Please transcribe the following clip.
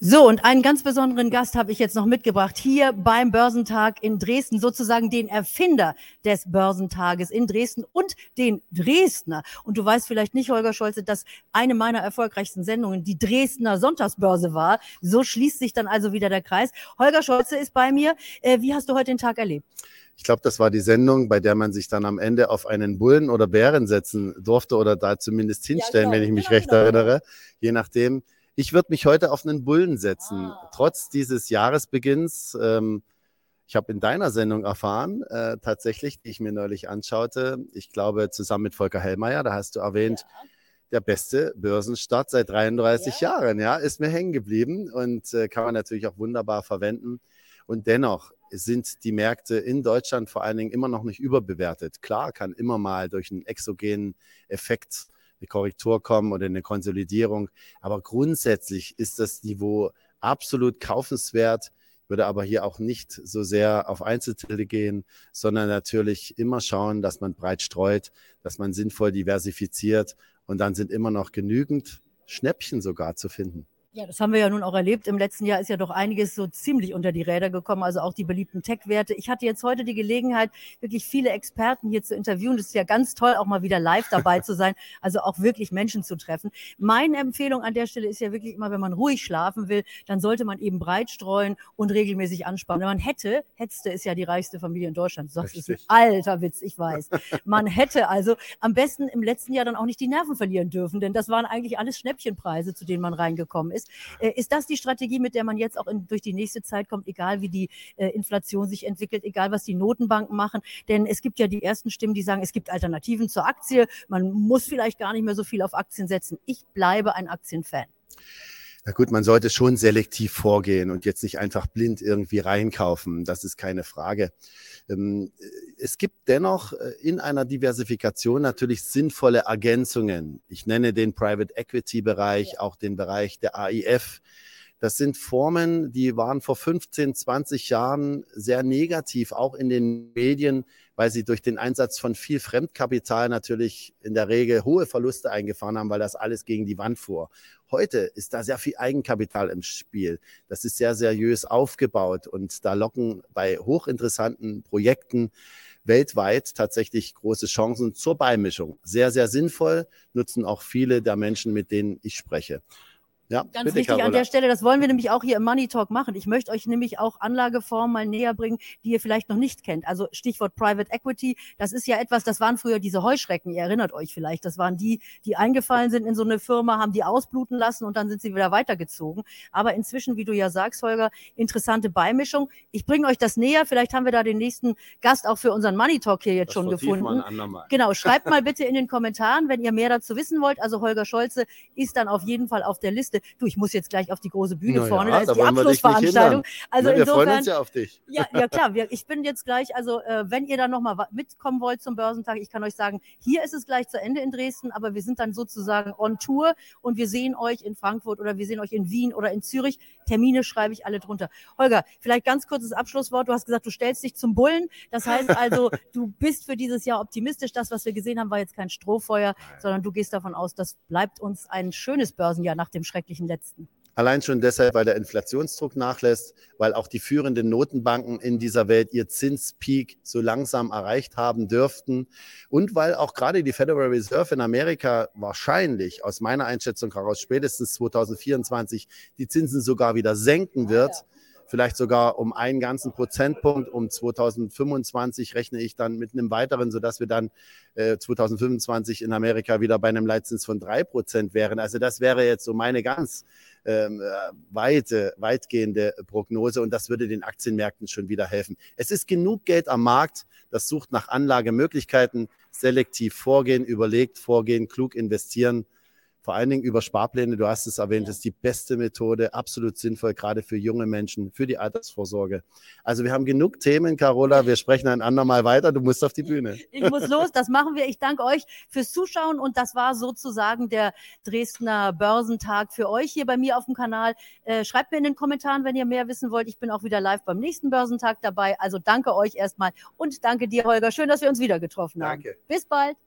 So, und einen ganz besonderen Gast habe ich jetzt noch mitgebracht, hier beim Börsentag in Dresden, sozusagen den Erfinder des Börsentages in Dresden und den Dresdner. Und du weißt vielleicht nicht, Holger Scholze, dass eine meiner erfolgreichsten Sendungen die Dresdner Sonntagsbörse war. So schließt sich dann also wieder der Kreis. Holger Scholze ist bei mir. Äh, wie hast du heute den Tag erlebt? Ich glaube, das war die Sendung, bei der man sich dann am Ende auf einen Bullen oder Bären setzen durfte oder da zumindest hinstellen, ja, genau. wenn ich mich genau, recht genau. erinnere. Je nachdem. Ich würde mich heute auf einen Bullen setzen, ah. trotz dieses Jahresbeginns. Ähm, ich habe in deiner Sendung erfahren, äh, tatsächlich, die ich mir neulich anschaute, ich glaube zusammen mit Volker Hellmeier, da hast du erwähnt, ja. der beste Börsenstart seit 33 ja. Jahren, ja, ist mir hängen geblieben und äh, kann man natürlich auch wunderbar verwenden. Und dennoch sind die Märkte in Deutschland vor allen Dingen immer noch nicht überbewertet. Klar kann immer mal durch einen exogenen Effekt eine Korrektur kommen oder eine Konsolidierung. Aber grundsätzlich ist das Niveau absolut kaufenswert. Würde aber hier auch nicht so sehr auf Einzeltitel gehen, sondern natürlich immer schauen, dass man breit streut, dass man sinnvoll diversifiziert und dann sind immer noch genügend Schnäppchen sogar zu finden. Ja, das haben wir ja nun auch erlebt. Im letzten Jahr ist ja doch einiges so ziemlich unter die Räder gekommen, also auch die beliebten Tech-Werte. Ich hatte jetzt heute die Gelegenheit, wirklich viele Experten hier zu interviewen. Das ist ja ganz toll, auch mal wieder live dabei zu sein, also auch wirklich Menschen zu treffen. Meine Empfehlung an der Stelle ist ja wirklich immer, wenn man ruhig schlafen will, dann sollte man eben breit streuen und regelmäßig anspannen. Wenn man hätte, Hetzte ist ja die reichste Familie in Deutschland. Das ist ein alter Witz, ich weiß. Man hätte also am besten im letzten Jahr dann auch nicht die Nerven verlieren dürfen, denn das waren eigentlich alles Schnäppchenpreise, zu denen man reingekommen ist. Äh, ist das die Strategie, mit der man jetzt auch in, durch die nächste Zeit kommt, egal wie die äh, Inflation sich entwickelt, egal was die Notenbanken machen? Denn es gibt ja die ersten Stimmen, die sagen, es gibt Alternativen zur Aktie. Man muss vielleicht gar nicht mehr so viel auf Aktien setzen. Ich bleibe ein Aktienfan. Na gut, man sollte schon selektiv vorgehen und jetzt nicht einfach blind irgendwie reinkaufen. Das ist keine Frage. Ähm, es gibt dennoch äh, in einer Diversifikation natürlich sinnvolle Ergänzungen. Ich nenne den Private Equity Bereich, auch den Bereich der AIF. Das sind Formen, die waren vor 15, 20 Jahren sehr negativ, auch in den Medien, weil sie durch den Einsatz von viel Fremdkapital natürlich in der Regel hohe Verluste eingefahren haben, weil das alles gegen die Wand fuhr. Heute ist da sehr viel Eigenkapital im Spiel. Das ist sehr seriös aufgebaut und da locken bei hochinteressanten Projekten weltweit tatsächlich große Chancen zur Beimischung. Sehr, sehr sinnvoll, nutzen auch viele der Menschen, mit denen ich spreche. Ja, Ganz wichtig an der Stelle, das wollen wir nämlich auch hier im Money Talk machen. Ich möchte euch nämlich auch Anlageformen mal näher bringen, die ihr vielleicht noch nicht kennt. Also Stichwort Private Equity, das ist ja etwas, das waren früher diese Heuschrecken, ihr erinnert euch vielleicht. Das waren die, die eingefallen sind in so eine Firma, haben die ausbluten lassen und dann sind sie wieder weitergezogen. Aber inzwischen, wie du ja sagst, Holger, interessante Beimischung. Ich bringe euch das näher. Vielleicht haben wir da den nächsten Gast auch für unseren Money Talk hier jetzt das schon gefunden. Genau, schreibt mal bitte in den Kommentaren, wenn ihr mehr dazu wissen wollt. Also Holger Scholze ist dann auf jeden Fall auf der Liste dachte, du, ich muss jetzt gleich auf die große Bühne Na vorne, da ist die Abschlussveranstaltung. Also ja, wir insofern, freuen uns ja auf dich. Ja, ja klar, wir, ich bin jetzt gleich, also äh, wenn ihr dann nochmal mitkommen wollt zum Börsentag, ich kann euch sagen, hier ist es gleich zu Ende in Dresden, aber wir sind dann sozusagen on Tour und wir sehen euch in Frankfurt oder wir sehen euch in Wien oder in Zürich. Termine schreibe ich alle drunter. Holger, vielleicht ganz kurzes Abschlusswort. Du hast gesagt, du stellst dich zum Bullen. Das heißt also, du bist für dieses Jahr optimistisch. Das, was wir gesehen haben, war jetzt kein Strohfeuer, sondern du gehst davon aus, das bleibt uns ein schönes Börsenjahr nach dem Schreck schrecklichen letzten. Allein schon deshalb, weil der Inflationsdruck nachlässt, weil auch die führenden Notenbanken in dieser Welt ihr Zinspeak so langsam erreicht haben dürften und weil auch gerade die Federal Reserve in Amerika wahrscheinlich aus meiner Einschätzung heraus spätestens 2024 die Zinsen sogar wieder senken wird. Ja, ja vielleicht sogar um einen ganzen Prozentpunkt. Um 2025 rechne ich dann mit einem weiteren, sodass wir dann äh, 2025 in Amerika wieder bei einem Leitzins von drei Prozent wären. Also das wäre jetzt so meine ganz ähm, äh, weite, weitgehende Prognose und das würde den Aktienmärkten schon wieder helfen. Es ist genug Geld am Markt, das sucht nach Anlagemöglichkeiten, selektiv vorgehen, überlegt vorgehen, klug investieren vor allen Dingen über Sparpläne, du hast es erwähnt, ja. ist die beste Methode, absolut sinnvoll, gerade für junge Menschen, für die Altersvorsorge. Also wir haben genug Themen, Carola, wir sprechen ein andermal weiter, du musst auf die Bühne. Ich muss los, das machen wir. Ich danke euch fürs Zuschauen und das war sozusagen der Dresdner Börsentag für euch hier bei mir auf dem Kanal. Äh, schreibt mir in den Kommentaren, wenn ihr mehr wissen wollt. Ich bin auch wieder live beim nächsten Börsentag dabei. Also danke euch erstmal und danke dir, Holger. Schön, dass wir uns wieder getroffen haben. Danke. Bis bald.